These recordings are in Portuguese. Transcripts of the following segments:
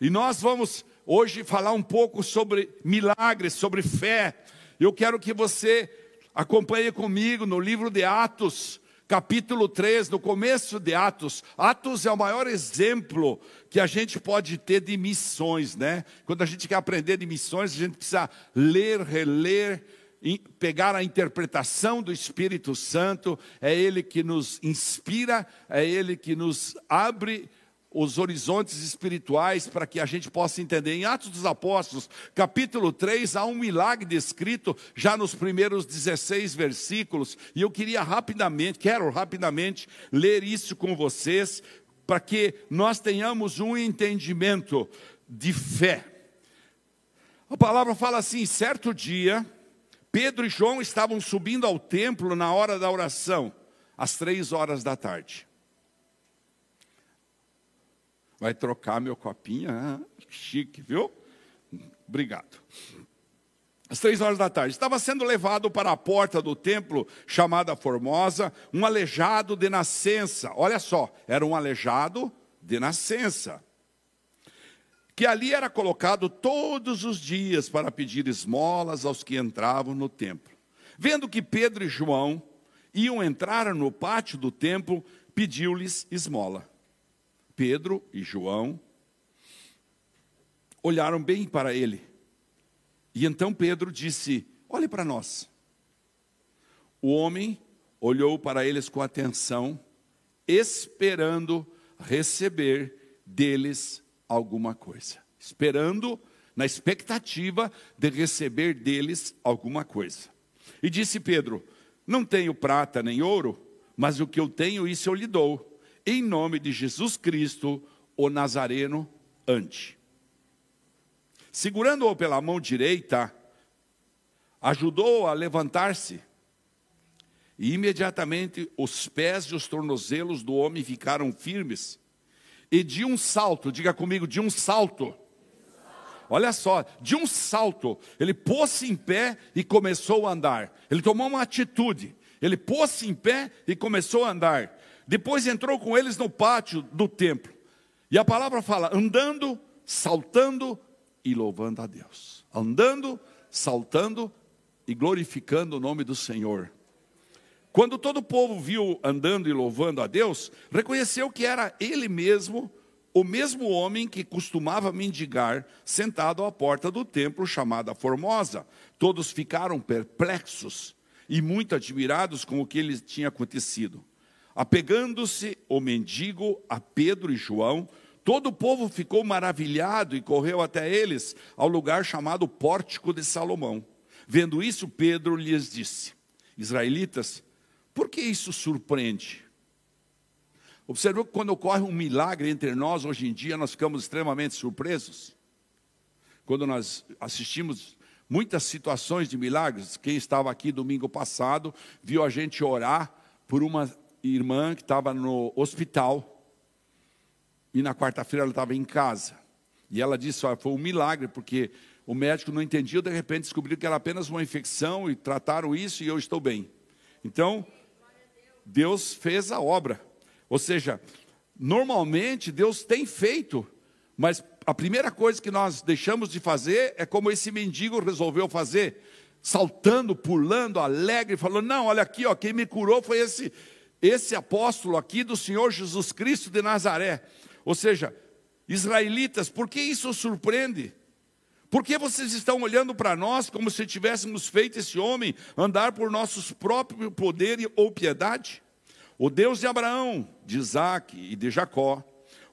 E nós vamos hoje falar um pouco sobre milagres, sobre fé. Eu quero que você acompanhe comigo no livro de Atos, capítulo 3, no começo de Atos. Atos é o maior exemplo que a gente pode ter de missões, né? Quando a gente quer aprender de missões, a gente precisa ler, reler, pegar a interpretação do Espírito Santo, é Ele que nos inspira, é Ele que nos abre os horizontes espirituais para que a gente possa entender. Em Atos dos Apóstolos, capítulo 3, há um milagre descrito já nos primeiros 16 versículos, e eu queria rapidamente, quero rapidamente ler isso com vocês, para que nós tenhamos um entendimento de fé. A palavra fala assim: certo dia, Pedro e João estavam subindo ao templo na hora da oração, às três horas da tarde. Vai trocar meu copinho? Ah, chique, viu? Obrigado. Às três horas da tarde, estava sendo levado para a porta do templo chamada Formosa, um aleijado de nascença. Olha só, era um aleijado de nascença. Que ali era colocado todos os dias para pedir esmolas aos que entravam no templo. Vendo que Pedro e João iam entrar no pátio do templo, pediu-lhes esmola. Pedro e João olharam bem para ele. E então Pedro disse: Olhe para nós. O homem olhou para eles com atenção, esperando receber deles alguma coisa. Esperando, na expectativa de receber deles alguma coisa. E disse Pedro: Não tenho prata nem ouro, mas o que eu tenho, isso eu lhe dou em nome de Jesus Cristo, o Nazareno, ante. Segurando-o pela mão direita, ajudou a levantar-se. E imediatamente os pés e os tornozelos do homem ficaram firmes. E de um salto, diga comigo, de um salto. Olha só, de um salto, ele pôs-se em pé e começou a andar. Ele tomou uma atitude. Ele pôs-se em pé e começou a andar. Depois entrou com eles no pátio do templo. E a palavra fala: andando, saltando e louvando a Deus. Andando, saltando e glorificando o nome do Senhor. Quando todo o povo viu andando e louvando a Deus, reconheceu que era ele mesmo, o mesmo homem que costumava mendigar, sentado à porta do templo chamada Formosa. Todos ficaram perplexos e muito admirados com o que lhes tinha acontecido. Apegando-se o mendigo a Pedro e João, todo o povo ficou maravilhado e correu até eles, ao lugar chamado Pórtico de Salomão. Vendo isso, Pedro lhes disse: Israelitas, por que isso surpreende? Observou que quando ocorre um milagre entre nós, hoje em dia, nós ficamos extremamente surpresos. Quando nós assistimos muitas situações de milagres, quem estava aqui domingo passado viu a gente orar por uma irmã que estava no hospital e na quarta-feira ela estava em casa. E ela disse: olha, foi um milagre, porque o médico não entendia, de repente descobriu que era apenas uma infecção e trataram isso e eu estou bem. Então, Deus fez a obra. Ou seja, normalmente Deus tem feito, mas a primeira coisa que nós deixamos de fazer é como esse mendigo resolveu fazer, saltando, pulando, alegre, falando: "Não, olha aqui, ó, quem me curou foi esse esse apóstolo aqui do Senhor Jesus Cristo de Nazaré. Ou seja, israelitas, por que isso surpreende? Por que vocês estão olhando para nós como se tivéssemos feito esse homem andar por nossos próprios poder ou piedade? O Deus de Abraão, de Isaac e de Jacó,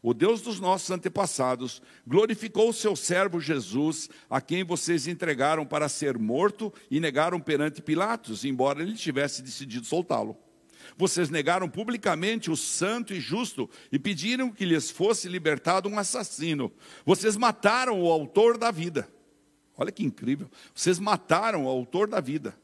o Deus dos nossos antepassados, glorificou o seu servo Jesus, a quem vocês entregaram para ser morto e negaram perante Pilatos, embora ele tivesse decidido soltá-lo. Vocês negaram publicamente o santo e justo e pediram que lhes fosse libertado um assassino. Vocês mataram o autor da vida. Olha que incrível. Vocês mataram o autor da vida.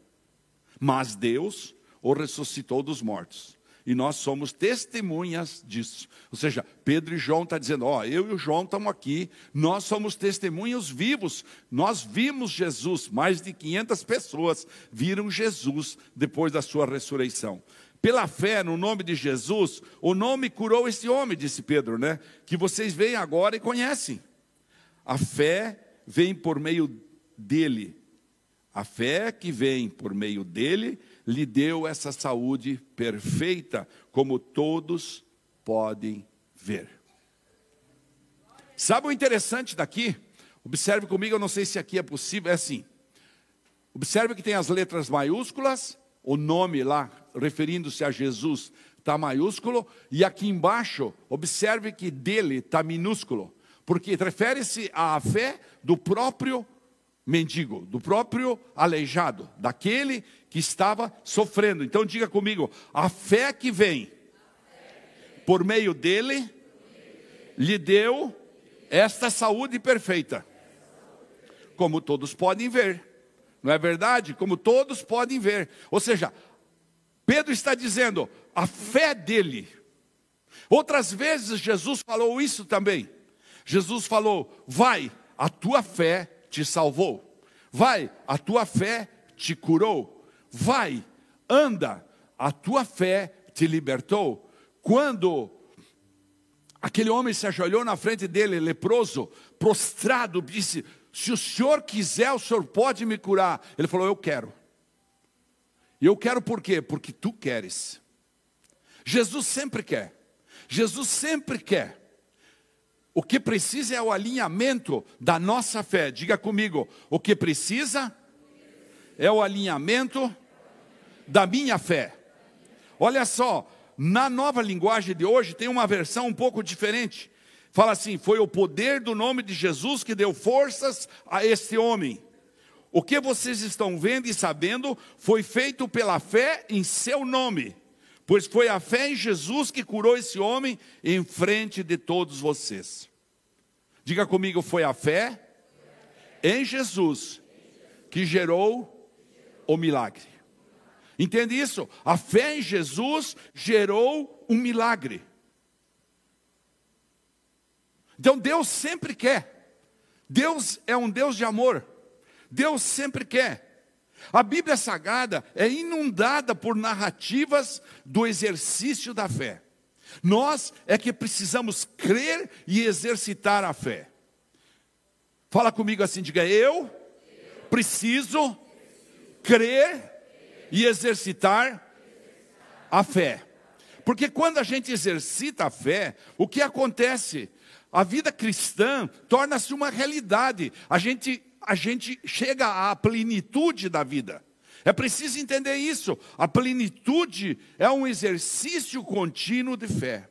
Mas Deus o ressuscitou dos mortos. E nós somos testemunhas disso. Ou seja, Pedro e João estão tá dizendo: Ó, eu e o João estamos aqui, nós somos testemunhos vivos. Nós vimos Jesus, mais de 500 pessoas viram Jesus depois da sua ressurreição. Pela fé no nome de Jesus, o nome curou esse homem, disse Pedro, né? Que vocês veem agora e conhecem. a fé vem por meio dele. A fé que vem por meio dele lhe deu essa saúde perfeita, como todos podem ver. Sabe o interessante daqui? Observe comigo, eu não sei se aqui é possível, é assim. Observe que tem as letras maiúsculas, o nome lá, referindo-se a Jesus, está maiúsculo, e aqui embaixo, observe que dele está minúsculo, porque refere-se à fé do próprio mendigo, do próprio aleijado, daquele que estava sofrendo. Então diga comigo, a fé que vem por meio dele lhe deu esta saúde perfeita. Como todos podem ver. Não é verdade? Como todos podem ver. Ou seja, Pedro está dizendo, a fé dele. Outras vezes Jesus falou isso também. Jesus falou: Vai, a tua fé te salvou. Vai, a tua fé te curou. Vai, anda, a tua fé te libertou. Quando aquele homem se ajoelhou na frente dele, leproso, prostrado, disse: Se o senhor quiser, o senhor pode me curar. Ele falou: Eu quero. E eu quero por quê? Porque tu queres. Jesus sempre quer. Jesus sempre quer. O que precisa é o alinhamento da nossa fé. Diga comigo, o que precisa é o alinhamento da minha fé. Olha só, na nova linguagem de hoje tem uma versão um pouco diferente. Fala assim: foi o poder do nome de Jesus que deu forças a este homem. O que vocês estão vendo e sabendo foi feito pela fé em seu nome, pois foi a fé em Jesus que curou esse homem em frente de todos vocês. Diga comigo, foi a fé em Jesus que gerou o milagre. Entende isso? A fé em Jesus gerou um milagre. Então Deus sempre quer. Deus é um Deus de amor. Deus sempre quer. A Bíblia Sagrada é inundada por narrativas do exercício da fé. Nós é que precisamos crer e exercitar a fé. Fala comigo assim, diga eu preciso crer e exercitar a fé. Porque quando a gente exercita a fé, o que acontece? A vida cristã torna-se uma realidade. A gente, a gente chega à plenitude da vida. É preciso entender isso. A plenitude é um exercício contínuo de fé.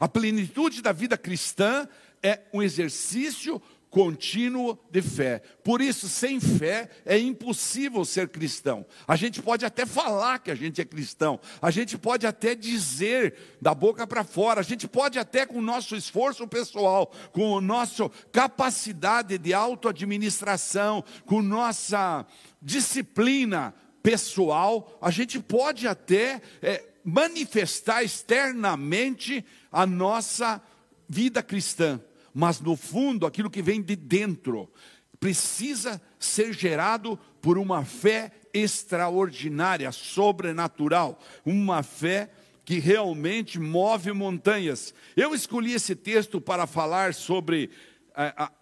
A plenitude da vida cristã é um exercício contínuo de fé. Por isso, sem fé é impossível ser cristão. A gente pode até falar que a gente é cristão, a gente pode até dizer da boca para fora, a gente pode até com o nosso esforço pessoal, com a nossa capacidade de autoadministração, com nossa disciplina pessoal, a gente pode até é, manifestar externamente a nossa vida cristã mas no fundo, aquilo que vem de dentro precisa ser gerado por uma fé extraordinária, sobrenatural, uma fé que realmente move montanhas. Eu escolhi esse texto para falar sobre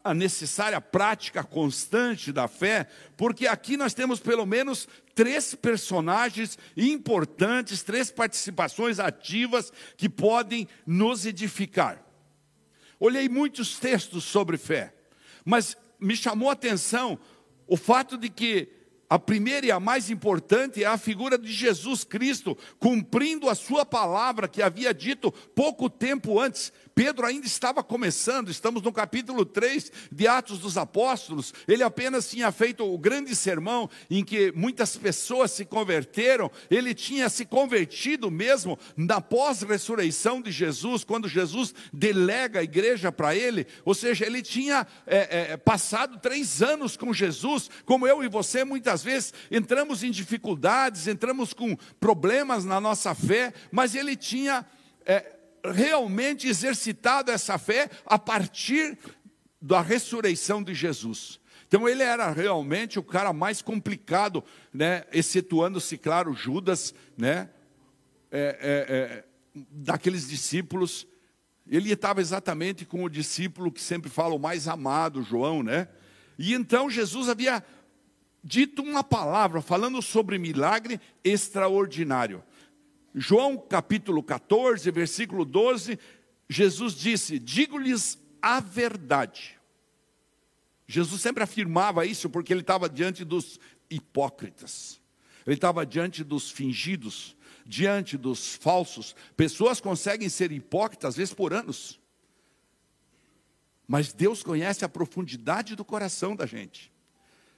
a, necessária prática constante da fé, porque aqui nós temos pelo menos três personagens importantes, três participações ativas que podem nos edificar. Olhei muitos textos sobre fé, mas me chamou a atenção o fato de que a primeira e a mais importante é a figura de Jesus Cristo, cumprindo a sua palavra que havia dito pouco tempo antes. Pedro ainda estava começando, estamos no capítulo 3 de Atos dos Apóstolos. Ele apenas tinha feito o grande sermão em que muitas pessoas se converteram. Ele tinha se convertido mesmo na pós-ressurreição de Jesus, quando Jesus delega a igreja para ele. Ou seja, ele tinha é, é, passado três anos com Jesus, como eu e você muitas vezes entramos em dificuldades, entramos com problemas na nossa fé, mas ele tinha. É, realmente exercitado essa fé a partir da ressurreição de Jesus. Então ele era realmente o cara mais complicado, né? excetuando-se, claro, Judas, né? É, é, é, daqueles discípulos ele estava exatamente com o discípulo que sempre fala o mais amado, João, né? E então Jesus havia dito uma palavra falando sobre milagre extraordinário. João capítulo 14, versículo 12, Jesus disse: Digo-lhes a verdade. Jesus sempre afirmava isso porque ele estava diante dos hipócritas, ele estava diante dos fingidos, diante dos falsos. Pessoas conseguem ser hipócritas, às vezes por anos, mas Deus conhece a profundidade do coração da gente.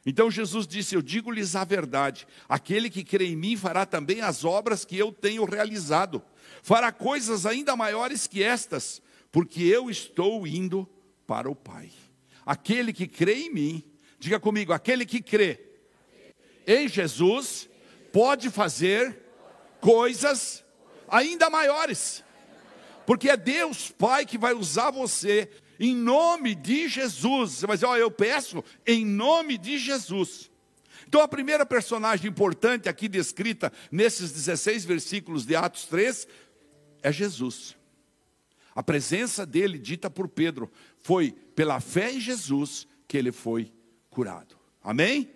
Então Jesus disse: Eu digo-lhes a verdade: aquele que crê em mim fará também as obras que eu tenho realizado, fará coisas ainda maiores que estas, porque eu estou indo para o Pai. Aquele que crê em mim, diga comigo: aquele que crê em Jesus pode fazer coisas ainda maiores, porque é Deus Pai que vai usar você em nome de Jesus. Dizer, ó, eu peço em nome de Jesus. Então a primeira personagem importante aqui descrita nesses 16 versículos de Atos 3 é Jesus. A presença dele, dita por Pedro, foi pela fé em Jesus que ele foi curado. Amém?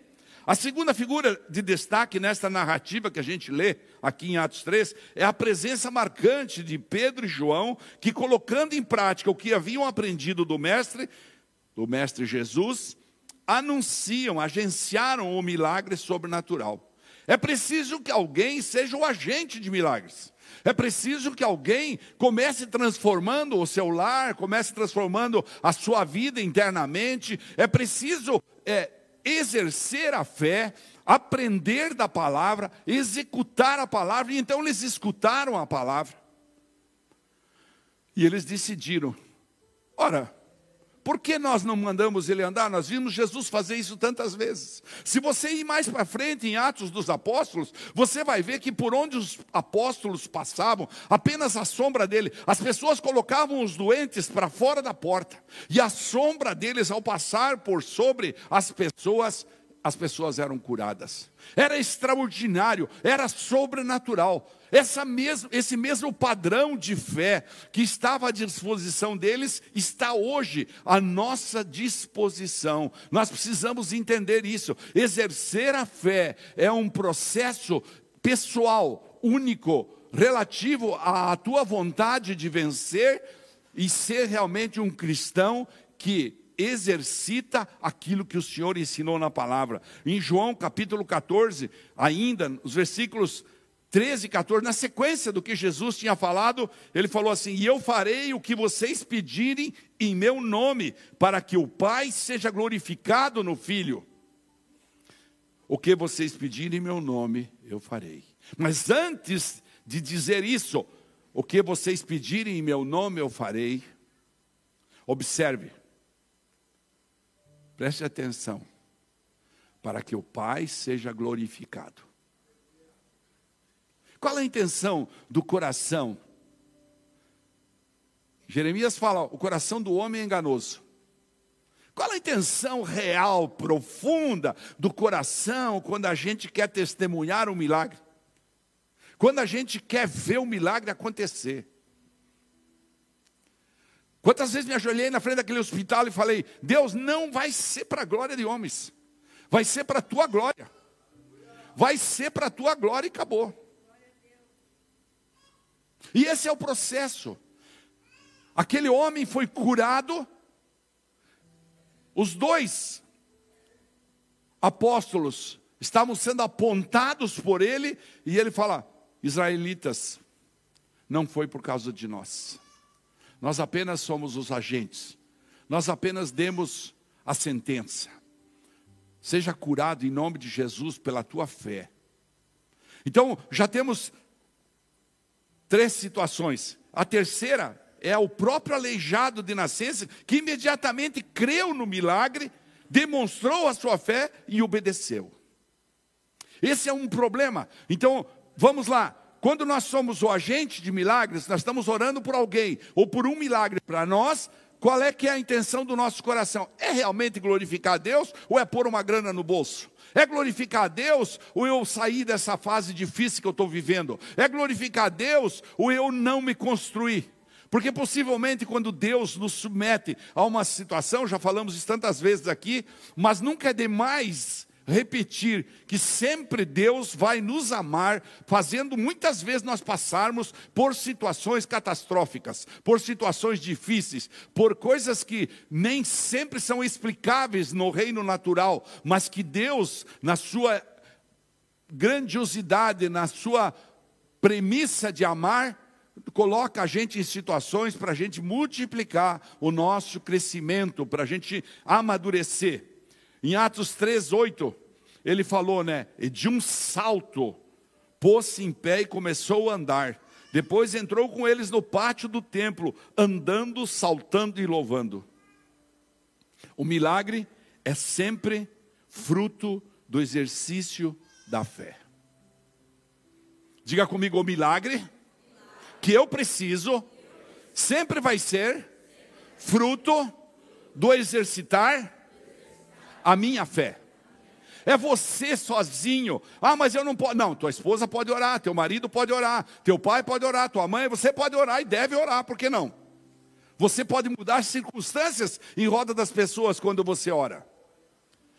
A segunda figura de destaque nesta narrativa que a gente lê aqui em Atos 3 é a presença marcante de Pedro e João, que colocando em prática o que haviam aprendido do mestre, do mestre Jesus, anunciam, agenciaram o milagre sobrenatural. É preciso que alguém seja o agente de milagres. É preciso que alguém comece transformando o seu lar, comece transformando a sua vida internamente. É preciso é, exercer a fé, aprender da palavra, executar a palavra, e então eles escutaram a palavra. E eles decidiram: ora, por que nós não mandamos ele andar? Nós vimos Jesus fazer isso tantas vezes. Se você ir mais para frente em Atos dos Apóstolos, você vai ver que por onde os apóstolos passavam, apenas a sombra dele, as pessoas colocavam os doentes para fora da porta, e a sombra deles, ao passar por sobre as pessoas, as pessoas eram curadas. Era extraordinário, era sobrenatural. Essa mesmo, esse mesmo padrão de fé que estava à disposição deles está hoje à nossa disposição. Nós precisamos entender isso. Exercer a fé é um processo pessoal, único, relativo à tua vontade de vencer e ser realmente um cristão que exercita aquilo que o Senhor ensinou na palavra. Em João capítulo 14, ainda, os versículos 13 e 14, na sequência do que Jesus tinha falado, ele falou assim: E eu farei o que vocês pedirem em meu nome, para que o Pai seja glorificado no Filho. O que vocês pedirem em meu nome, eu farei. Mas antes de dizer isso, o que vocês pedirem em meu nome, eu farei. Observe, Preste atenção. Para que o Pai seja glorificado. Qual a intenção do coração? Jeremias fala: o coração do homem é enganoso. Qual a intenção real, profunda do coração quando a gente quer testemunhar um milagre? Quando a gente quer ver o milagre acontecer? Quantas vezes me ajoelhei na frente daquele hospital e falei: Deus, não vai ser para a glória de homens, vai ser para a tua glória, vai ser para a tua glória e acabou. E esse é o processo. Aquele homem foi curado, os dois apóstolos estavam sendo apontados por ele, e ele fala: Israelitas, não foi por causa de nós nós apenas somos os agentes. Nós apenas demos a sentença. Seja curado em nome de Jesus pela tua fé. Então, já temos três situações. A terceira é o próprio aleijado de nascença que imediatamente creu no milagre, demonstrou a sua fé e obedeceu. Esse é um problema. Então, vamos lá. Quando nós somos o agente de milagres, nós estamos orando por alguém ou por um milagre para nós, qual é que é a intenção do nosso coração? É realmente glorificar a Deus ou é pôr uma grana no bolso? É glorificar a Deus ou eu sair dessa fase difícil que eu estou vivendo? É glorificar a Deus ou eu não me construir? Porque possivelmente quando Deus nos submete a uma situação, já falamos isso tantas vezes aqui, mas nunca é demais repetir que sempre Deus vai nos amar, fazendo muitas vezes nós passarmos por situações catastróficas, por situações difíceis, por coisas que nem sempre são explicáveis no reino natural, mas que Deus, na sua grandiosidade, na sua premissa de amar, coloca a gente em situações para a gente multiplicar o nosso crescimento, para a gente amadurecer. Em Atos 3, 8, ele falou, né? E de um salto, pôs-se em pé e começou a andar. Depois entrou com eles no pátio do templo, andando, saltando e louvando. O milagre é sempre fruto do exercício da fé. Diga comigo, o milagre que eu preciso sempre vai ser fruto do exercitar a minha fé. É você sozinho. Ah, mas eu não posso. Não, tua esposa pode orar, teu marido pode orar, teu pai pode orar, tua mãe, você pode orar e deve orar, por que não? Você pode mudar circunstâncias em roda das pessoas quando você ora.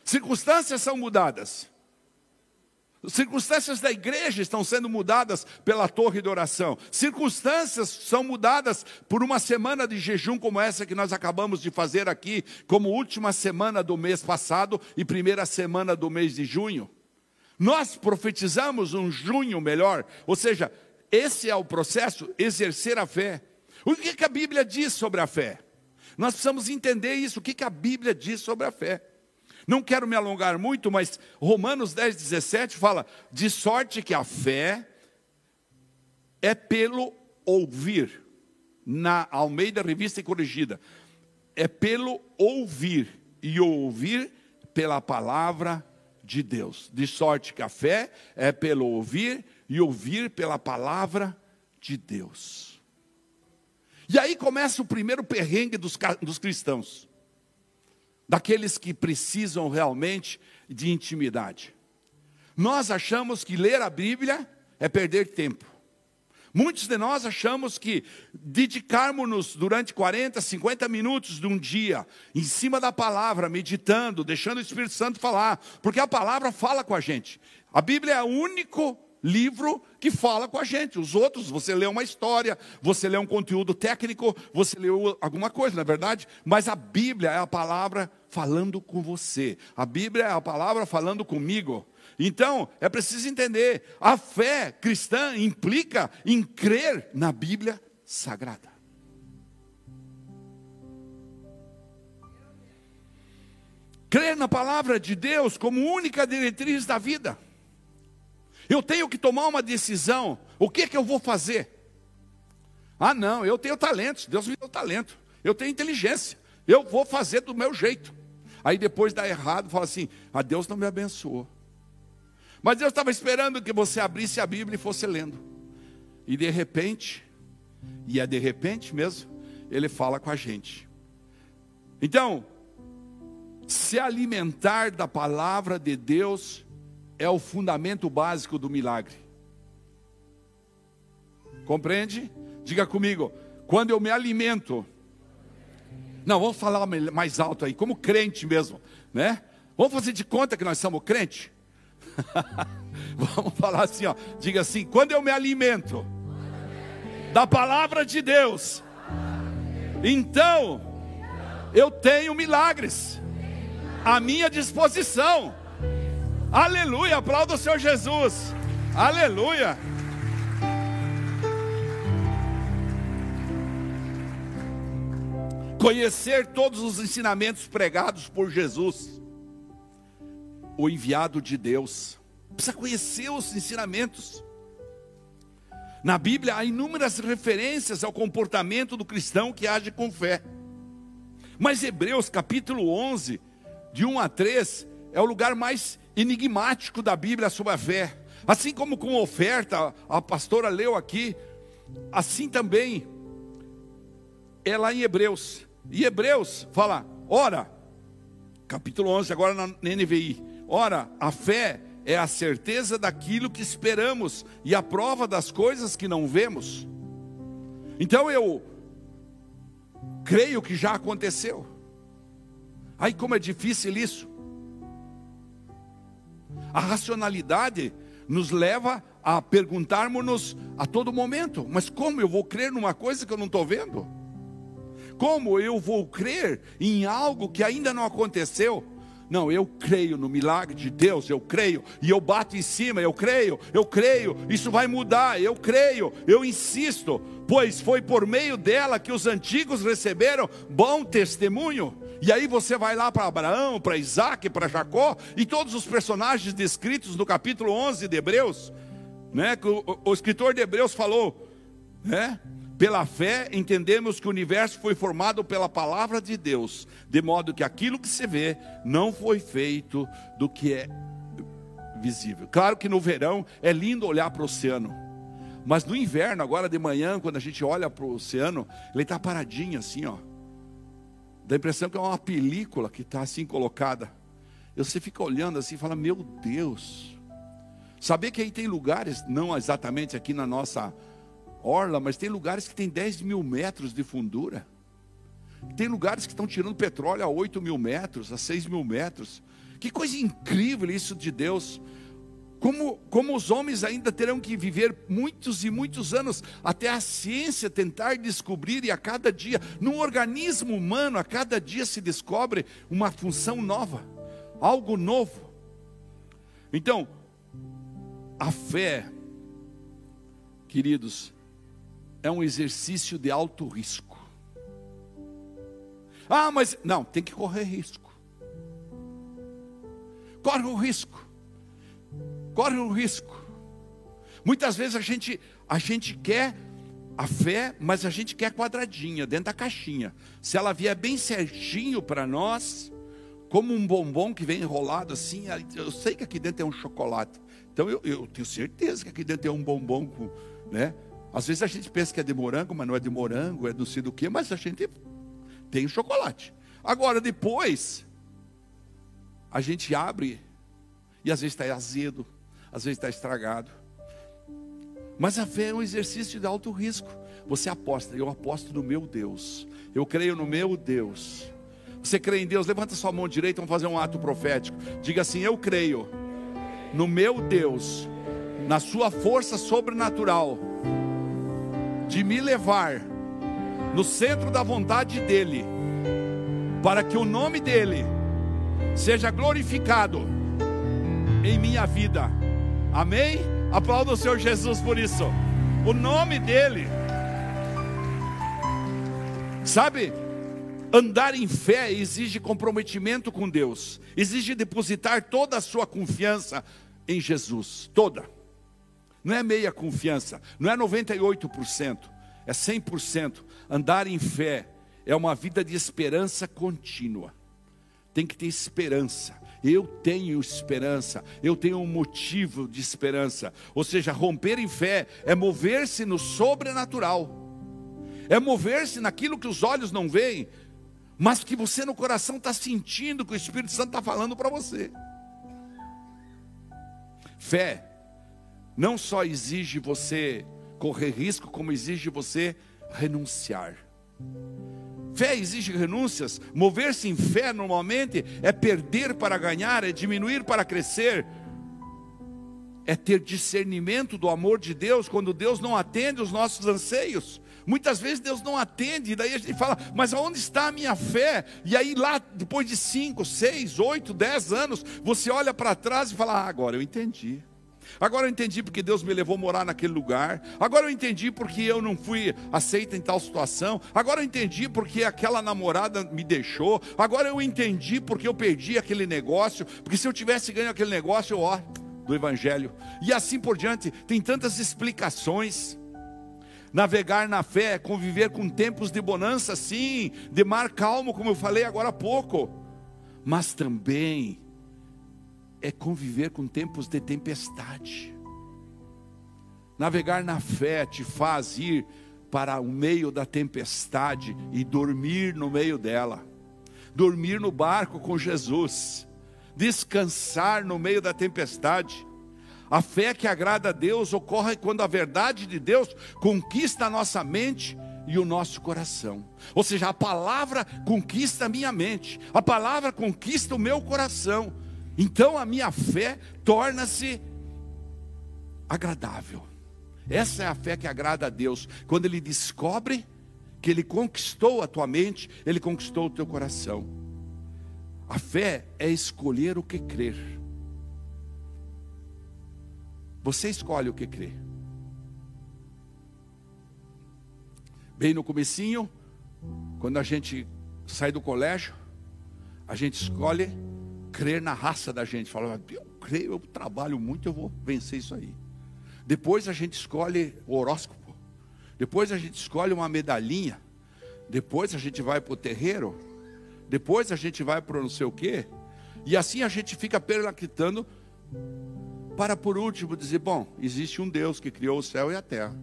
Circunstâncias são mudadas. Circunstâncias da igreja estão sendo mudadas pela torre de oração. Circunstâncias são mudadas por uma semana de jejum como essa que nós acabamos de fazer aqui, como última semana do mês passado e primeira semana do mês de junho. Nós profetizamos um junho melhor, ou seja, esse é o processo, exercer a fé. O que, que a Bíblia diz sobre a fé? Nós precisamos entender isso, o que, que a Bíblia diz sobre a fé. Não quero me alongar muito, mas Romanos 10, 17 fala: de sorte que a fé é pelo ouvir, na Almeida Revista e Corrigida, é pelo ouvir, e ouvir pela palavra de Deus. De sorte que a fé é pelo ouvir, e ouvir pela palavra de Deus. E aí começa o primeiro perrengue dos, dos cristãos daqueles que precisam realmente de intimidade. Nós achamos que ler a Bíblia é perder tempo. Muitos de nós achamos que dedicarmos-nos durante 40, 50 minutos de um dia, em cima da palavra, meditando, deixando o Espírito Santo falar, porque a palavra fala com a gente. A Bíblia é o único livro que fala com a gente. Os outros, você lê uma história, você lê um conteúdo técnico, você lê alguma coisa, não é verdade? Mas a Bíblia é a palavra falando com você. A Bíblia é a palavra falando comigo. Então, é preciso entender, a fé cristã implica em crer na Bíblia sagrada. Crer na palavra de Deus como única diretriz da vida. Eu tenho que tomar uma decisão. O que, que eu vou fazer? Ah, não, eu tenho talentos. Deus me deu talento. Eu tenho inteligência. Eu vou fazer do meu jeito. Aí depois dá errado, fala assim: ah, Deus não me abençoou. Mas Deus estava esperando que você abrisse a Bíblia e fosse lendo. E de repente, e é de repente mesmo, Ele fala com a gente. Então, se alimentar da palavra de Deus é o fundamento básico do milagre. Compreende? Diga comigo, quando eu me alimento, não, vamos falar mais alto aí, como crente mesmo, né? Vamos fazer de conta que nós somos crente? vamos falar assim, ó. Diga assim: quando eu me alimento da palavra de Deus, então eu tenho milagres à minha disposição. Aleluia, aplauda o Senhor Jesus. Aleluia. Conhecer todos os ensinamentos pregados por Jesus, o enviado de Deus. Precisa conhecer os ensinamentos. Na Bíblia há inúmeras referências ao comportamento do cristão que age com fé. Mas Hebreus capítulo 11, de 1 a 3, é o lugar mais enigmático da Bíblia sobre a fé. Assim como com oferta, a pastora leu aqui, assim também é lá em Hebreus. E Hebreus fala: ora, capítulo 11, agora na NVI. Ora, a fé é a certeza daquilo que esperamos e a prova das coisas que não vemos. Então eu creio que já aconteceu. Ai, como é difícil isso. A racionalidade nos leva a perguntarmos-nos a todo momento: mas como eu vou crer numa coisa que eu não estou vendo? Como eu vou crer em algo que ainda não aconteceu? Não, eu creio no milagre de Deus, eu creio, e eu bato em cima, eu creio, eu creio, isso vai mudar, eu creio, eu insisto, pois foi por meio dela que os antigos receberam bom testemunho. E aí você vai lá para Abraão, para Isaac, para Jacó, e todos os personagens descritos no capítulo 11 de Hebreus, né, que o, o escritor de Hebreus falou, né? Pela fé, entendemos que o universo foi formado pela palavra de Deus, de modo que aquilo que se vê não foi feito do que é visível. Claro que no verão é lindo olhar para o oceano, mas no inverno, agora de manhã, quando a gente olha para o oceano, ele está paradinho assim, ó. Dá a impressão que é uma película que está assim colocada. E você fica olhando assim e fala: Meu Deus. Saber que aí tem lugares, não exatamente aqui na nossa orla, mas tem lugares que tem 10 mil metros de fundura. Tem lugares que estão tirando petróleo a 8 mil metros, a 6 mil metros. Que coisa incrível isso de Deus. Como, como os homens ainda terão que viver muitos e muitos anos até a ciência tentar descobrir, e a cada dia, no organismo humano, a cada dia se descobre uma função nova, algo novo. Então, a fé, queridos, é um exercício de alto risco. Ah, mas não, tem que correr risco. Corre o risco. Corre o risco. Muitas vezes a gente a gente quer a fé, mas a gente quer quadradinha, dentro da caixinha. Se ela vier bem certinho para nós, como um bombom que vem enrolado assim, eu sei que aqui dentro tem um chocolate. Então eu, eu tenho certeza que aqui dentro tem um bombom com, né? Às vezes a gente pensa que é de morango, mas não é de morango, é não sei do que, mas a gente tem chocolate. Agora, depois, a gente abre e às vezes está azedo, às vezes está estragado. Mas a fé é um exercício de alto risco. Você aposta, eu aposto no meu Deus, eu creio no meu Deus. Você crê em Deus? Levanta sua mão direita, vamos fazer um ato profético. Diga assim: Eu creio no meu Deus, na Sua força sobrenatural de me levar no centro da vontade dEle, para que o nome dEle seja glorificado em minha vida. Amém? Aplauda o Senhor Jesus por isso. O nome dEle. Sabe, andar em fé exige comprometimento com Deus, exige depositar toda a sua confiança em Jesus, toda. Não é meia confiança, não é 98%, é 100%. Andar em fé é uma vida de esperança contínua. Tem que ter esperança. Eu tenho esperança, eu tenho um motivo de esperança. Ou seja, romper em fé é mover-se no sobrenatural, é mover-se naquilo que os olhos não veem, mas que você no coração está sentindo que o Espírito Santo está falando para você. Fé não só exige você correr risco, como exige você renunciar. Fé exige renúncias. Mover-se em fé normalmente é perder para ganhar, é diminuir para crescer. É ter discernimento do amor de Deus quando Deus não atende os nossos anseios. Muitas vezes Deus não atende, e daí a gente fala, mas aonde está a minha fé? E aí lá, depois de 5, 6, 8, 10 anos, você olha para trás e fala, ah, agora eu entendi. Agora eu entendi porque Deus me levou a morar naquele lugar. Agora eu entendi porque eu não fui aceita em tal situação. Agora eu entendi porque aquela namorada me deixou. Agora eu entendi porque eu perdi aquele negócio. Porque se eu tivesse ganho aquele negócio, ó, do Evangelho. E assim por diante, tem tantas explicações. Navegar na fé, conviver com tempos de bonança, sim, de mar calmo, como eu falei agora há pouco, mas também é conviver com tempos de tempestade. Navegar na fé te faz ir para o meio da tempestade e dormir no meio dela. Dormir no barco com Jesus. Descansar no meio da tempestade. A fé que agrada a Deus ocorre quando a verdade de Deus conquista a nossa mente e o nosso coração. Ou seja, a palavra conquista a minha mente, a palavra conquista o meu coração. Então a minha fé torna-se agradável. Essa é a fé que agrada a Deus. Quando Ele descobre que Ele conquistou a tua mente, Ele conquistou o teu coração. A fé é escolher o que crer. Você escolhe o que crer. Bem no comecinho, quando a gente sai do colégio, a gente escolhe crer na raça da gente. Fala, eu creio, eu trabalho muito, eu vou vencer isso aí. Depois a gente escolhe o horóscopo. Depois a gente escolhe uma medalhinha. Depois a gente vai para o terreiro. Depois a gente vai para não sei o quê. E assim a gente fica perlactando para por último dizer, bom, existe um Deus que criou o céu e a terra.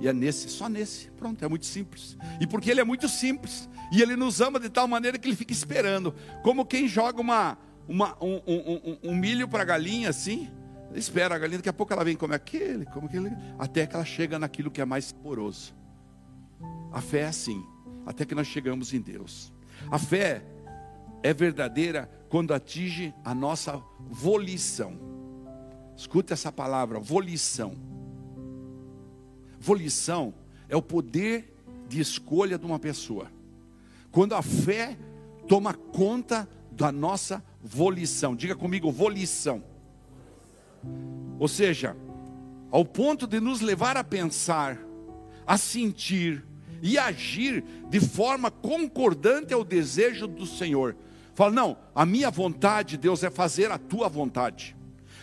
E é nesse, só nesse. Pronto, é muito simples. E porque ele é muito simples. E ele nos ama de tal maneira que ele fica esperando. Como quem joga uma, uma um, um, um, um milho para a galinha assim. Espera a galinha, daqui a pouco ela vem como aquele, como aquele, até que ela chega naquilo que é mais saboroso. A fé é assim, até que nós chegamos em Deus. A fé é verdadeira quando atinge a nossa volição. Escuta essa palavra, volição. Volição é o poder de escolha de uma pessoa. Quando a fé toma conta da nossa volição. Diga comigo, volição. Ou seja, ao ponto de nos levar a pensar, a sentir e agir de forma concordante ao desejo do Senhor. Fala, não, a minha vontade, Deus, é fazer a tua vontade.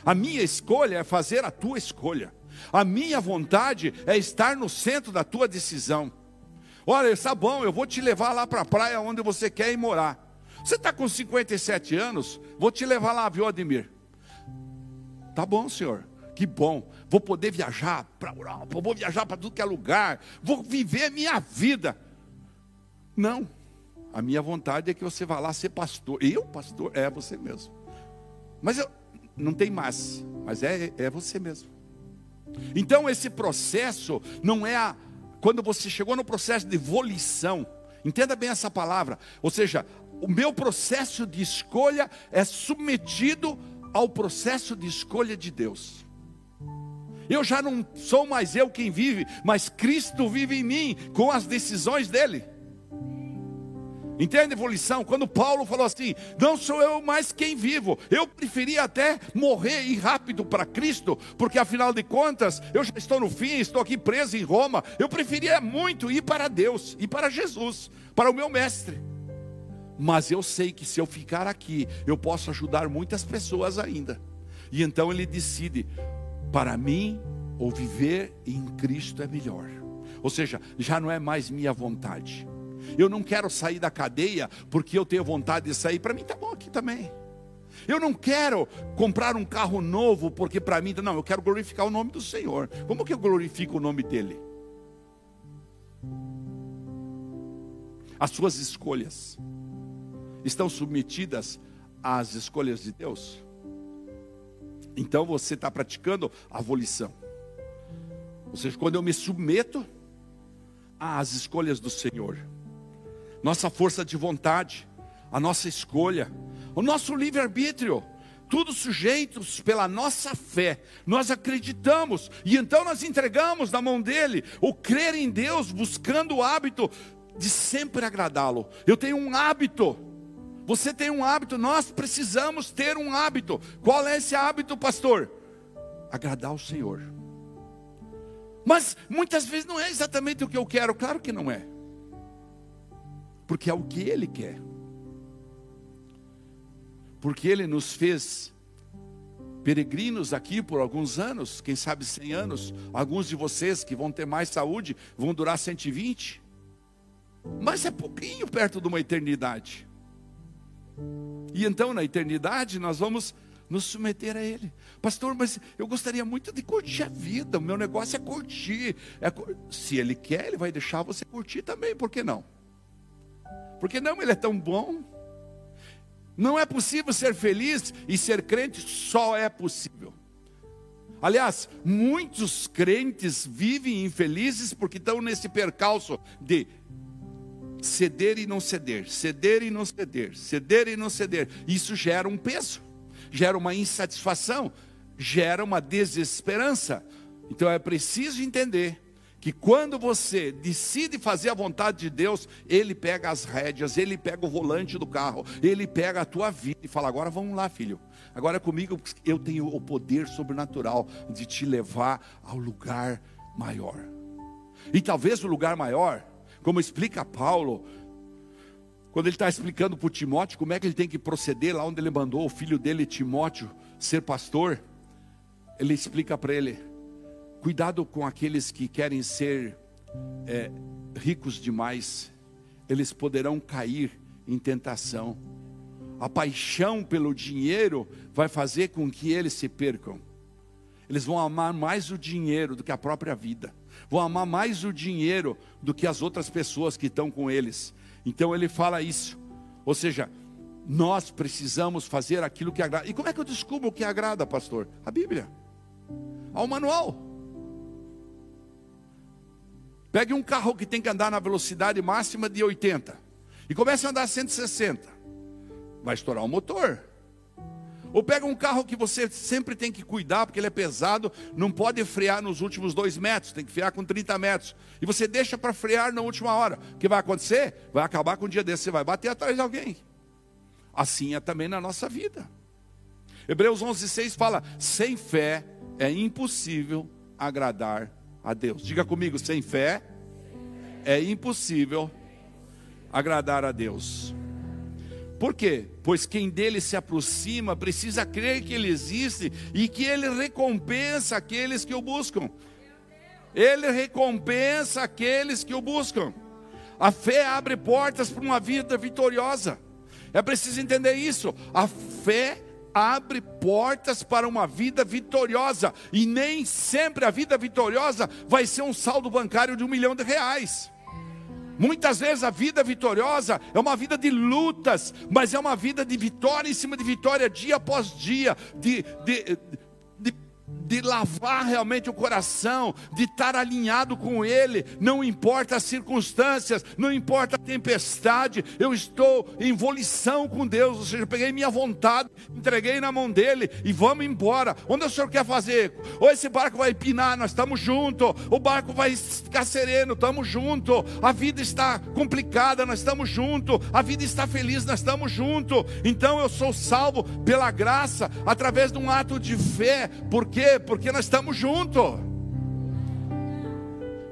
A minha escolha é fazer a tua escolha. A minha vontade é estar no centro da tua decisão. Olha, está bom, eu vou te levar lá para a praia onde você quer ir morar. Você está com 57 anos, vou te levar lá, viu, Ademir? Tá bom, senhor, que bom. Vou poder viajar para a Europa, vou viajar para tudo que é lugar, vou viver a minha vida. Não, a minha vontade é que você vá lá ser pastor. Eu, pastor? É você mesmo. Mas eu, não tem mais, mas é, é você mesmo. Então esse processo não é a, quando você chegou no processo de volição, entenda bem essa palavra, ou seja, o meu processo de escolha é submetido ao processo de escolha de Deus. Eu já não sou mais eu quem vive, mas Cristo vive em mim com as decisões dele. Entende evolução? Quando Paulo falou assim: Não sou eu mais quem vivo, eu preferia até morrer e ir rápido para Cristo, porque afinal de contas eu já estou no fim, estou aqui preso em Roma. Eu preferia muito ir para Deus, ir para Jesus, para o meu Mestre. Mas eu sei que se eu ficar aqui, eu posso ajudar muitas pessoas ainda. E então ele decide: para mim, ou viver em Cristo é melhor. Ou seja, já não é mais minha vontade eu não quero sair da cadeia porque eu tenho vontade de sair. Para mim está bom aqui também. Eu não quero comprar um carro novo porque para mim, não, eu quero glorificar o nome do Senhor. Como que eu glorifico o nome dele? As suas escolhas estão submetidas às escolhas de Deus? Então você está praticando a volição. Ou seja, quando eu me submeto às escolhas do Senhor nossa força de vontade, a nossa escolha, o nosso livre-arbítrio, tudo sujeitos pela nossa fé. Nós acreditamos e então nós entregamos na mão dele o crer em Deus, buscando o hábito de sempre agradá-lo. Eu tenho um hábito. Você tem um hábito, nós precisamos ter um hábito. Qual é esse hábito, pastor? Agradar o Senhor. Mas muitas vezes não é exatamente o que eu quero, claro que não é porque é o que Ele quer. Porque Ele nos fez peregrinos aqui por alguns anos, quem sabe 100 anos. Alguns de vocês que vão ter mais saúde vão durar 120. Mas é pouquinho perto de uma eternidade. E então na eternidade nós vamos nos submeter a Ele. Pastor, mas eu gostaria muito de curtir a vida. O meu negócio é curtir. É, se Ele quer, Ele vai deixar você curtir também, por que não? Porque não, ele é tão bom. Não é possível ser feliz e ser crente, só é possível. Aliás, muitos crentes vivem infelizes porque estão nesse percalço de ceder e não ceder, ceder e não ceder, ceder e não ceder. Isso gera um peso, gera uma insatisfação, gera uma desesperança. Então é preciso entender que quando você decide fazer a vontade de Deus, Ele pega as rédeas, Ele pega o volante do carro, Ele pega a tua vida e fala: agora vamos lá, filho. Agora comigo eu tenho o poder sobrenatural de te levar ao lugar maior. E talvez o lugar maior, como explica Paulo, quando ele está explicando para Timóteo como é que ele tem que proceder lá onde ele mandou o filho dele, Timóteo, ser pastor, ele explica para ele Cuidado com aqueles que querem ser é, ricos demais, eles poderão cair em tentação. A paixão pelo dinheiro vai fazer com que eles se percam. Eles vão amar mais o dinheiro do que a própria vida, vão amar mais o dinheiro do que as outras pessoas que estão com eles. Então ele fala isso, ou seja, nós precisamos fazer aquilo que agrada. E como é que eu descubro o que agrada, pastor? A Bíblia, ao manual. Pegue um carro que tem que andar na velocidade máxima de 80 e comece a andar a 160. Vai estourar o motor. Ou pega um carro que você sempre tem que cuidar, porque ele é pesado, não pode frear nos últimos dois metros, tem que frear com 30 metros. E você deixa para frear na última hora. O que vai acontecer? Vai acabar com um dia desse, você vai bater atrás de alguém. Assim é também na nossa vida. Hebreus 11,6 fala: sem fé é impossível agradar a Deus. Diga comigo, sem fé é impossível agradar a Deus. Por quê? Pois quem dele se aproxima precisa crer que ele existe e que ele recompensa aqueles que o buscam. Ele recompensa aqueles que o buscam. A fé abre portas para uma vida vitoriosa. É preciso entender isso. A fé abre portas para uma vida vitoriosa. E nem sempre a vida vitoriosa vai ser um saldo bancário de um milhão de reais. Muitas vezes a vida vitoriosa é uma vida de lutas, mas é uma vida de vitória em cima de vitória, dia após dia, de, de, de lavar realmente o coração, de estar alinhado com Ele, não importa as circunstâncias, não importa a tempestade, eu estou em volição com Deus, ou seja, peguei minha vontade, entreguei na mão dele e vamos embora. Onde o Senhor quer fazer? Ou esse barco vai pinar, nós estamos juntos, o barco vai ficar sereno, estamos juntos, a vida está complicada, nós estamos juntos, a vida está feliz, nós estamos juntos. Então eu sou salvo pela graça, através de um ato de fé, porque porque nós estamos juntos.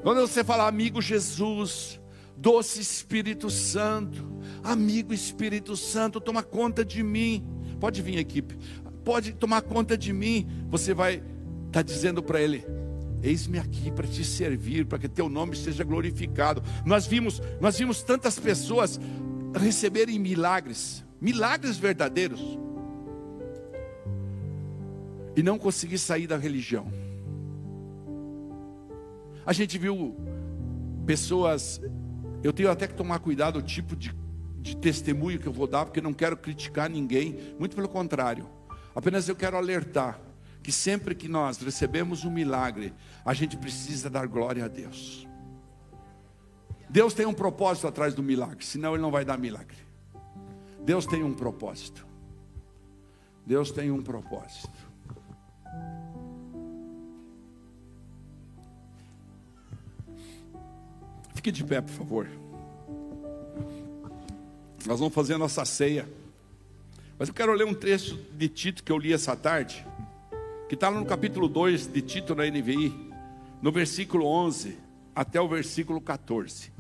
Quando você fala, amigo Jesus, doce Espírito Santo, amigo Espírito Santo, toma conta de mim. Pode vir, equipe, pode tomar conta de mim. Você vai estar tá dizendo para ele: Eis-me aqui para te servir, para que teu nome seja glorificado. Nós vimos, nós vimos tantas pessoas receberem milagres, milagres verdadeiros e não conseguir sair da religião. A gente viu pessoas, eu tenho até que tomar cuidado o tipo de, de testemunho que eu vou dar, porque não quero criticar ninguém, muito pelo contrário. Apenas eu quero alertar que sempre que nós recebemos um milagre, a gente precisa dar glória a Deus. Deus tem um propósito atrás do milagre, senão Ele não vai dar milagre. Deus tem um propósito. Deus tem um propósito. Fique de pé, por favor. Nós vamos fazer a nossa ceia. Mas eu quero ler um trecho de Tito que eu li essa tarde, que está no capítulo 2 de Tito na NVI, no versículo 11 até o versículo 14.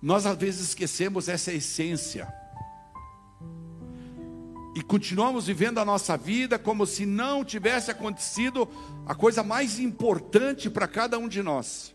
Nós às vezes esquecemos essa essência continuamos vivendo a nossa vida como se não tivesse acontecido a coisa mais importante para cada um de nós.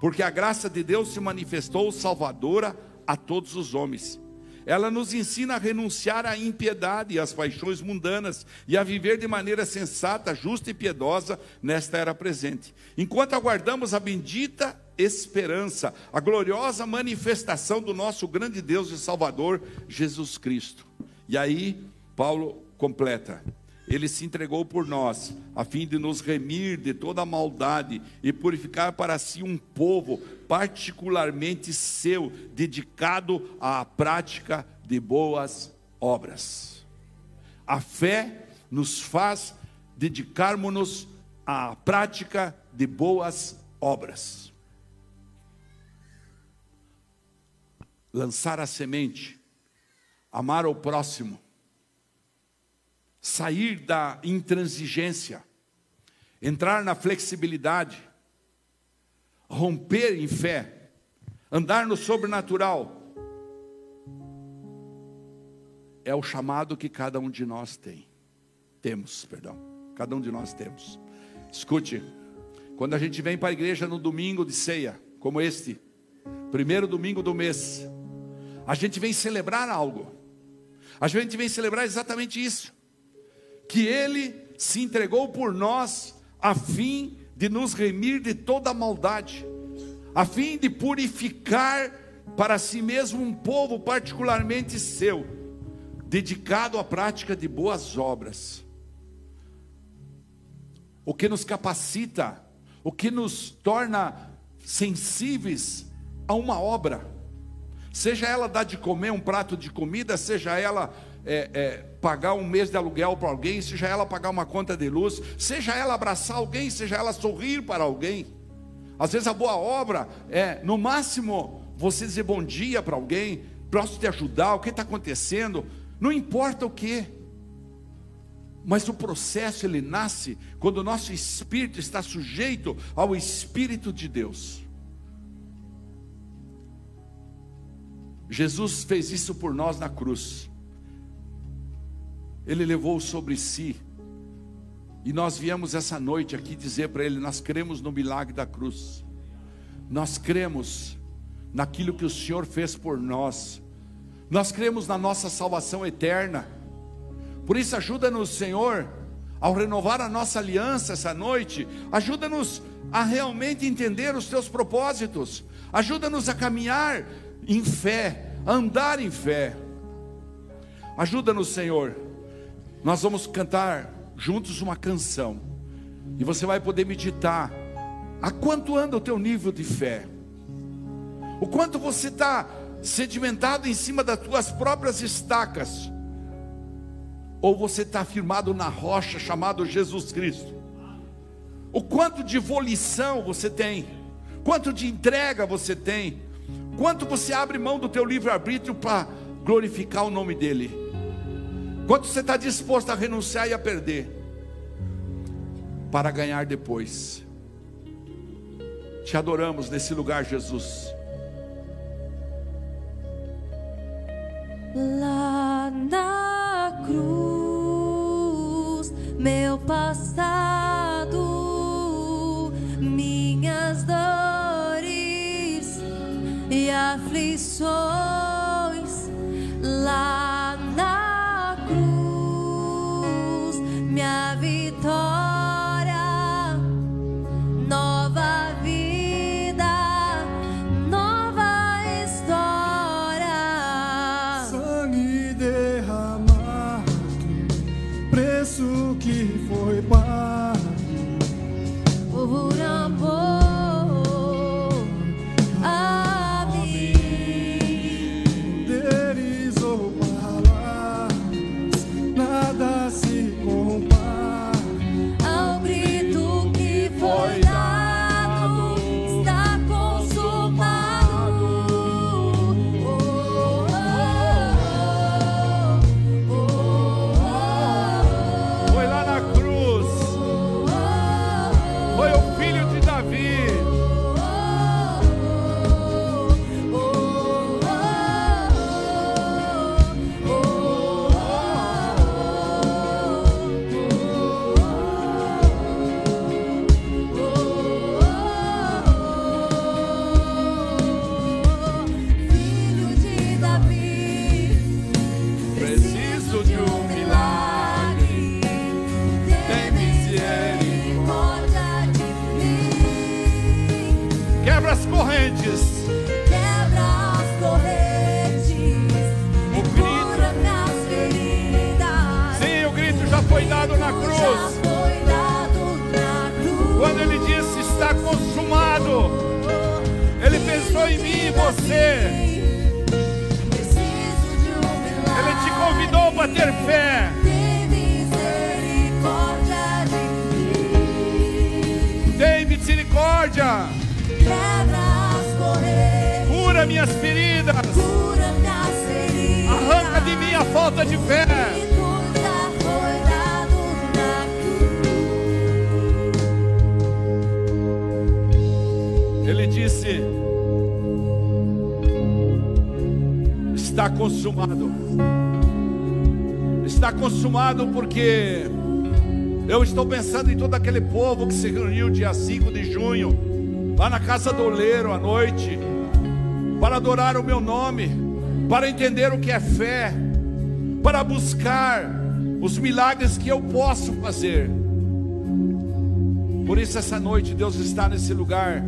Porque a graça de Deus se manifestou salvadora a todos os homens. Ela nos ensina a renunciar à impiedade e às paixões mundanas e a viver de maneira sensata, justa e piedosa nesta era presente. Enquanto aguardamos a bendita esperança, a gloriosa manifestação do nosso grande Deus e Salvador, Jesus Cristo. E aí, Paulo completa. Ele se entregou por nós, a fim de nos remir de toda maldade e purificar para si um povo particularmente seu, dedicado à prática de boas obras. A fé nos faz dedicarmos-nos à prática de boas obras. Lançar a semente, amar o próximo, sair da intransigência, entrar na flexibilidade, romper em fé, andar no sobrenatural, é o chamado que cada um de nós tem. Temos, perdão. Cada um de nós temos. Escute, quando a gente vem para a igreja no domingo de ceia, como este, primeiro domingo do mês, a gente vem celebrar algo. A gente vem celebrar exatamente isso que ele se entregou por nós a fim de nos remir de toda maldade, a fim de purificar para si mesmo um povo particularmente seu, dedicado à prática de boas obras. O que nos capacita, o que nos torna sensíveis a uma obra, seja ela dar de comer um prato de comida, seja ela é, é, pagar um mês de aluguel para alguém, seja ela pagar uma conta de luz, seja ela abraçar alguém, seja ela sorrir para alguém. Às vezes a boa obra é, no máximo, você dizer bom dia para alguém, posso te ajudar, o que está acontecendo, não importa o que. Mas o processo ele nasce quando o nosso espírito está sujeito ao Espírito de Deus. Jesus fez isso por nós na cruz. Ele levou sobre si. E nós viemos essa noite aqui dizer para Ele: nós cremos no milagre da cruz, nós cremos naquilo que o Senhor fez por nós, nós cremos na nossa salvação eterna. Por isso, ajuda-nos, Senhor, ao renovar a nossa aliança essa noite, ajuda-nos a realmente entender os teus propósitos, ajuda-nos a caminhar em fé, andar em fé. Ajuda-nos, Senhor nós vamos cantar juntos uma canção. E você vai poder meditar. A quanto anda o teu nível de fé? O quanto você está sedimentado em cima das tuas próprias estacas? Ou você está firmado na rocha chamado Jesus Cristo? O quanto de volição você tem? Quanto de entrega você tem? Quanto você abre mão do teu livre-arbítrio para glorificar o nome dEle? Quanto você está disposto a renunciar e a perder para ganhar depois? Te adoramos nesse lugar, Jesus. Lá na cruz, meu passado, aflições. cura porque eu estou pensando em todo aquele povo que se reuniu dia 5 de junho, lá na casa do oleiro à noite, para adorar o meu nome, para entender o que é fé, para buscar os milagres que eu posso fazer. Por isso, essa noite, Deus está nesse lugar.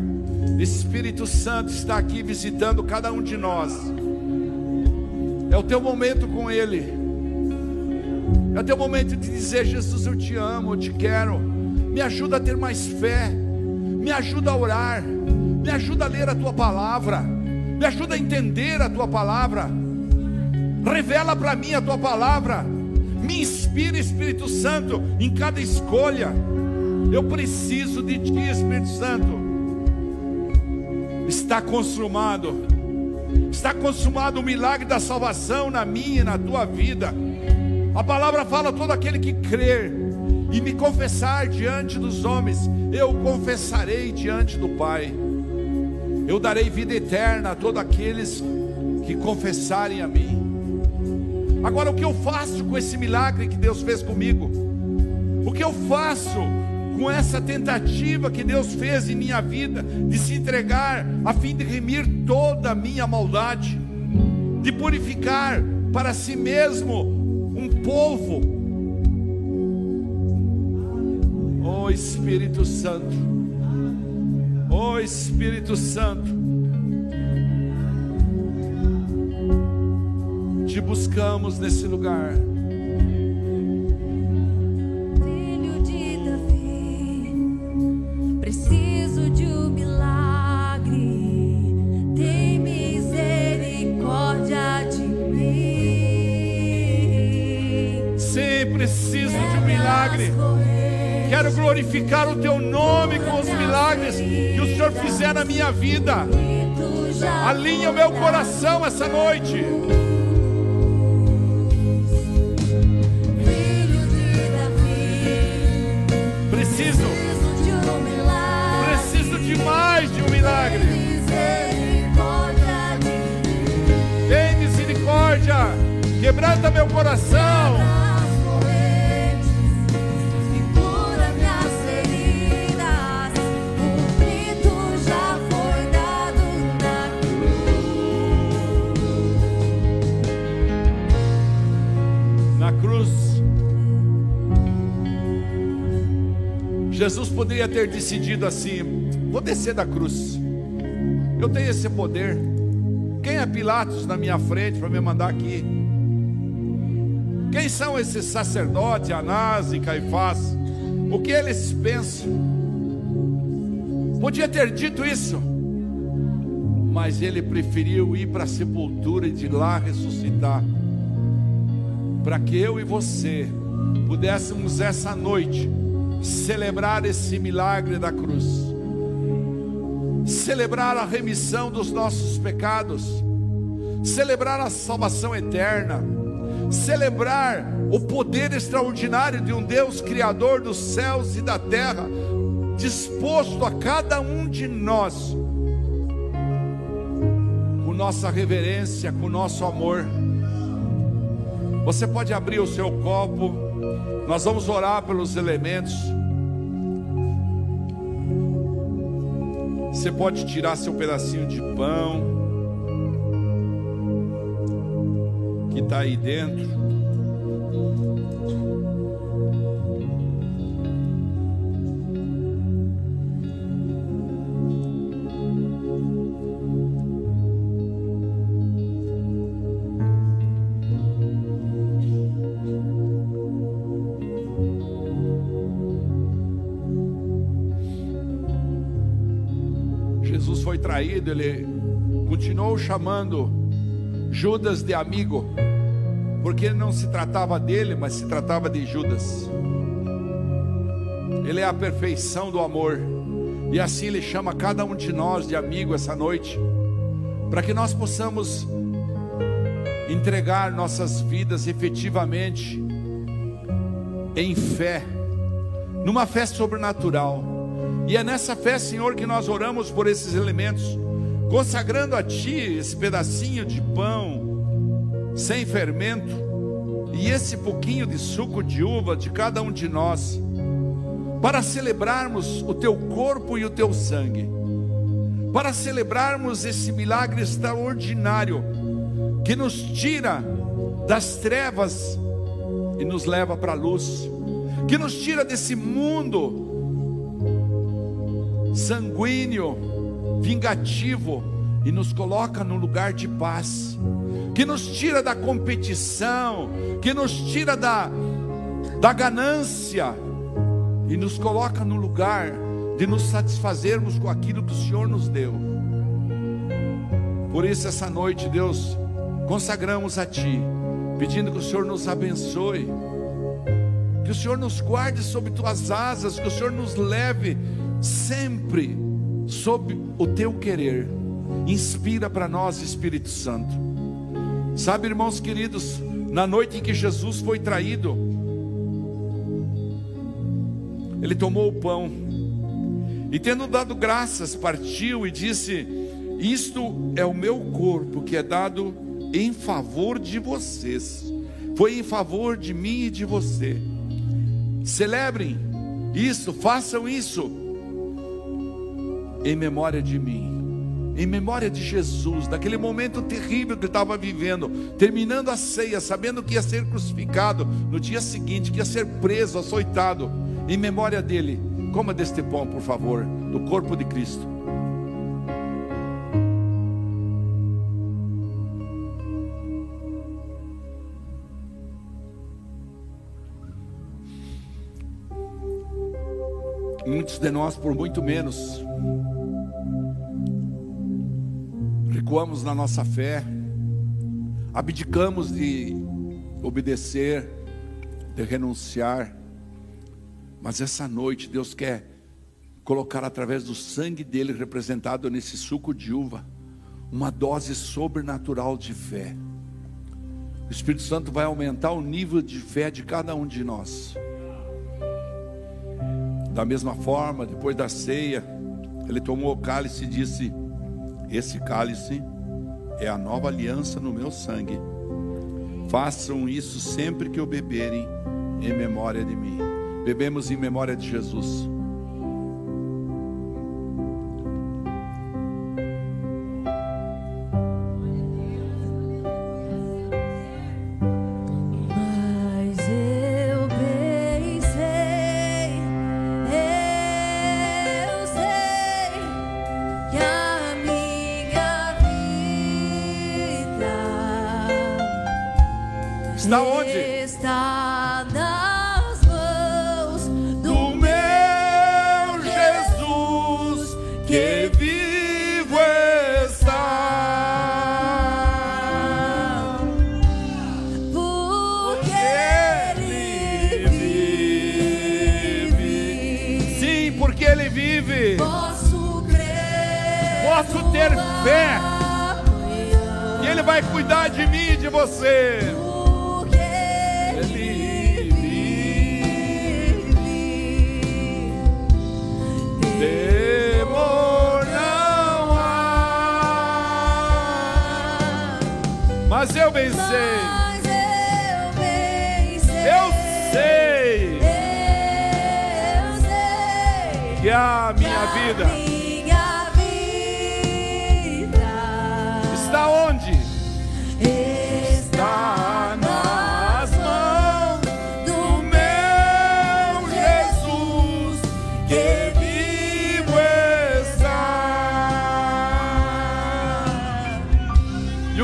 Espírito Santo está aqui visitando cada um de nós. É o teu momento com Ele. É o teu momento de dizer: Jesus, eu te amo, eu te quero. Me ajuda a ter mais fé. Me ajuda a orar. Me ajuda a ler a tua palavra. Me ajuda a entender a tua palavra. Revela para mim a tua palavra. Me inspira, Espírito Santo, em cada escolha. Eu preciso de ti, Espírito Santo. Está consumado. Está consumado o milagre da salvação na minha e na tua vida. A palavra fala: todo aquele que crer e me confessar diante dos homens, eu confessarei diante do Pai. Eu darei vida eterna a todos aqueles que confessarem a mim. Agora, o que eu faço com esse milagre que Deus fez comigo? O que eu faço com essa tentativa que Deus fez em minha vida de se entregar a fim de remir toda a minha maldade, de purificar para si mesmo povo. Oh Espírito Santo, oh Espírito Santo, te buscamos nesse lugar. Milagre. Quero glorificar o teu nome com os milagres que o Senhor fizer na minha vida. Alinha o meu coração essa noite. Poderia ter decidido assim: vou descer da cruz, eu tenho esse poder. Quem é Pilatos na minha frente para me mandar aqui? Quem são esses sacerdotes, Anás e Caifás? O que eles pensam? Podia ter dito isso, mas ele preferiu ir para a sepultura e de lá ressuscitar para que eu e você pudéssemos essa noite celebrar esse milagre da cruz, celebrar a remissão dos nossos pecados, celebrar a salvação eterna, celebrar o poder extraordinário de um Deus criador dos céus e da terra, disposto a cada um de nós, com nossa reverência, com nosso amor. Você pode abrir o seu copo, nós vamos orar pelos elementos. Você pode tirar seu pedacinho de pão, que está aí dentro. Traído, ele continuou chamando Judas de amigo, porque não se tratava dele, mas se tratava de Judas. Ele é a perfeição do amor, e assim ele chama cada um de nós de amigo essa noite, para que nós possamos entregar nossas vidas efetivamente em fé, numa fé sobrenatural. E é nessa fé, Senhor, que nós oramos por esses elementos, consagrando a Ti esse pedacinho de pão sem fermento e esse pouquinho de suco de uva de cada um de nós, para celebrarmos o Teu corpo e o Teu sangue, para celebrarmos esse milagre extraordinário que nos tira das trevas e nos leva para a luz, que nos tira desse mundo sanguíneo, vingativo e nos coloca num lugar de paz, que nos tira da competição, que nos tira da, da ganância e nos coloca no lugar de nos satisfazermos com aquilo que o Senhor nos deu. Por isso, essa noite, Deus, consagramos a Ti, pedindo que o Senhor nos abençoe, que o Senhor nos guarde sob Tuas asas, que o Senhor nos leve sempre sob o Teu querer. Inspira para nós, Espírito Santo. Sabe, irmãos queridos, na noite em que Jesus foi traído, ele tomou o pão e, tendo dado graças, partiu e disse: Isto é o meu corpo que é dado em favor de vocês. Foi em favor de mim e de você. Celebrem isso, façam isso em memória de mim, em memória de Jesus, daquele momento terrível que estava vivendo, terminando a ceia, sabendo que ia ser crucificado no dia seguinte, que ia ser preso, açoitado, em memória dele. Coma deste pão, por favor, do corpo de Cristo. Muitos de nós, por muito menos, recuamos na nossa fé, abdicamos de obedecer, de renunciar, mas essa noite Deus quer colocar através do sangue dele representado nesse suco de uva, uma dose sobrenatural de fé. O Espírito Santo vai aumentar o nível de fé de cada um de nós. Da mesma forma, depois da ceia, ele tomou o cálice e disse: Esse cálice é a nova aliança no meu sangue. Façam isso sempre que o beberem, em memória de mim. Bebemos em memória de Jesus.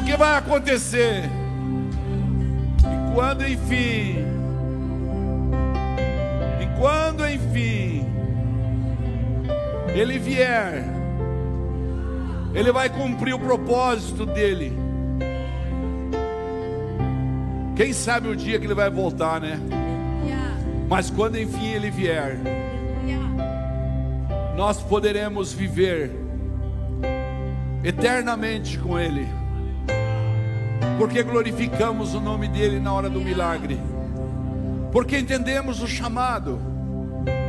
O que vai acontecer? E quando enfim, e quando enfim, ele vier, ele vai cumprir o propósito dele. Quem sabe o dia que ele vai voltar, né? Mas quando enfim ele vier, nós poderemos viver eternamente com Ele, porque glorificamos o nome dEle na hora do milagre, porque entendemos o chamado,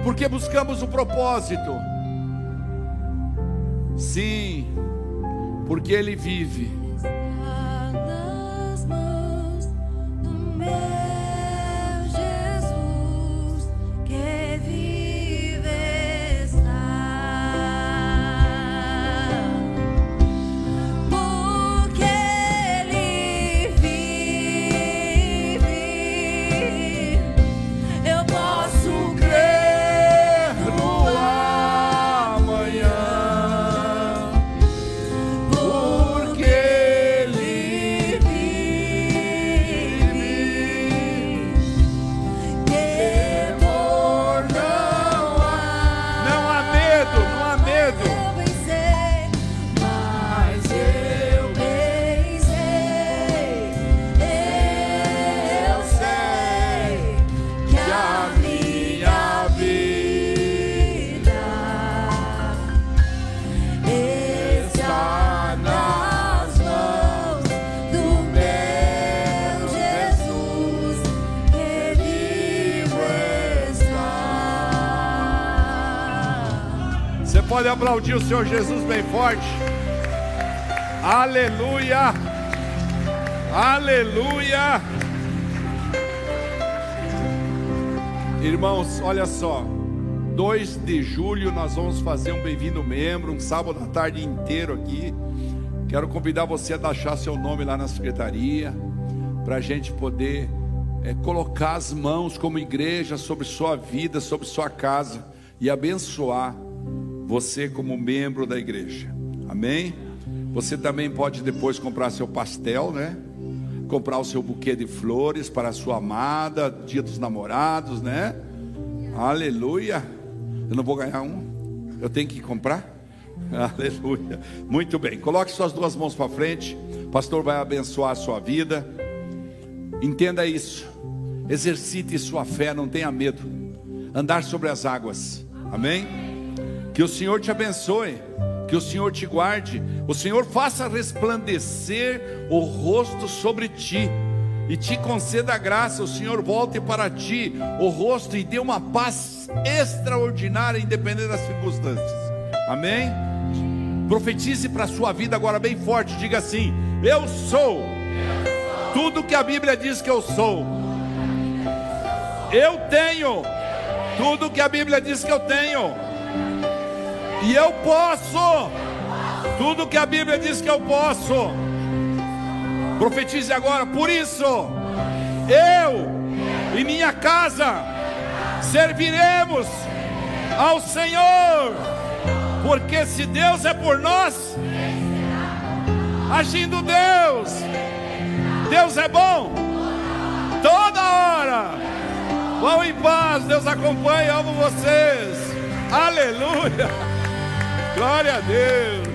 porque buscamos o propósito. Sim, porque Ele vive. Aplaudir o Senhor Jesus bem forte. Aleluia! Aleluia! Irmãos, olha só. 2 de julho nós vamos fazer um bem-vindo membro, um sábado à tarde inteiro aqui. Quero convidar você a deixar seu nome lá na secretaria, para a gente poder é, colocar as mãos como igreja sobre sua vida, sobre sua casa e abençoar você como membro da igreja. Amém? Você também pode depois comprar seu pastel, né? Comprar o seu buquê de flores para a sua amada, dia dos namorados, né? Aleluia. Eu não vou ganhar um. Eu tenho que comprar? Aleluia. Muito bem. Coloque suas duas mãos para frente. O pastor vai abençoar a sua vida. Entenda isso. Exercite sua fé, não tenha medo. Andar sobre as águas. Amém? Que o Senhor te abençoe. Que o Senhor te guarde. O Senhor faça resplandecer o rosto sobre ti. E te conceda graça, o Senhor volte para ti o rosto e dê uma paz extraordinária, independente das circunstâncias. Amém? Profetize para a sua vida agora bem forte. Diga assim: Eu sou tudo que a Bíblia diz que eu sou. Eu tenho tudo que a Bíblia diz que eu tenho. E eu posso tudo que a Bíblia diz que eu posso. Profetize agora, por isso, eu e minha casa serviremos ao Senhor, porque se Deus é por nós, agindo Deus, Deus é bom, toda hora. Vão em paz, Deus acompanha, amo vocês. Aleluia. Glória a Deus.